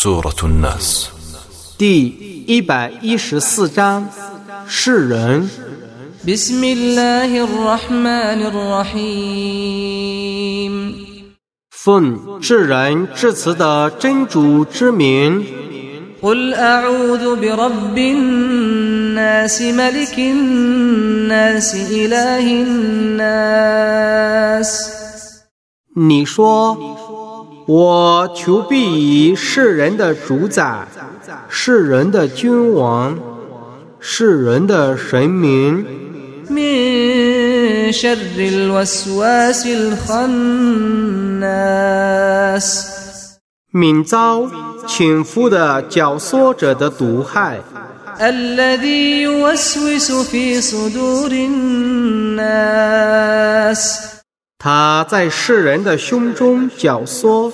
سورة الناس 第一百一十四章世人 بسم الله الرحمن الرحيم 奉至人至慈的真主之名， قل أعوذ برب الناس ملك الناس إله الناس 你说， 我求必以世人的主宰、世人的君王、世人的神明， من شر الوسواس الخناس 免遭潜伏的绞缩者的毒害。 الذي يوسوس في صدور الناس 他在世人的胸中绞缩。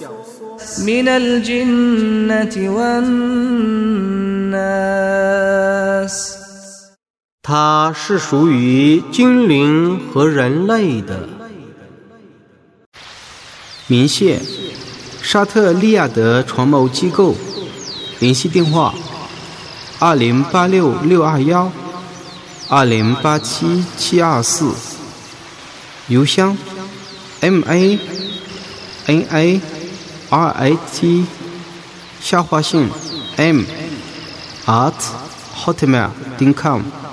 他是属于精灵和人类的。明谢，沙特利亚德传媒机构，联系电话：二零八六六二幺，二零八七七二四，邮箱。：m a n a r i t 下划线 m at hotmail 点 com。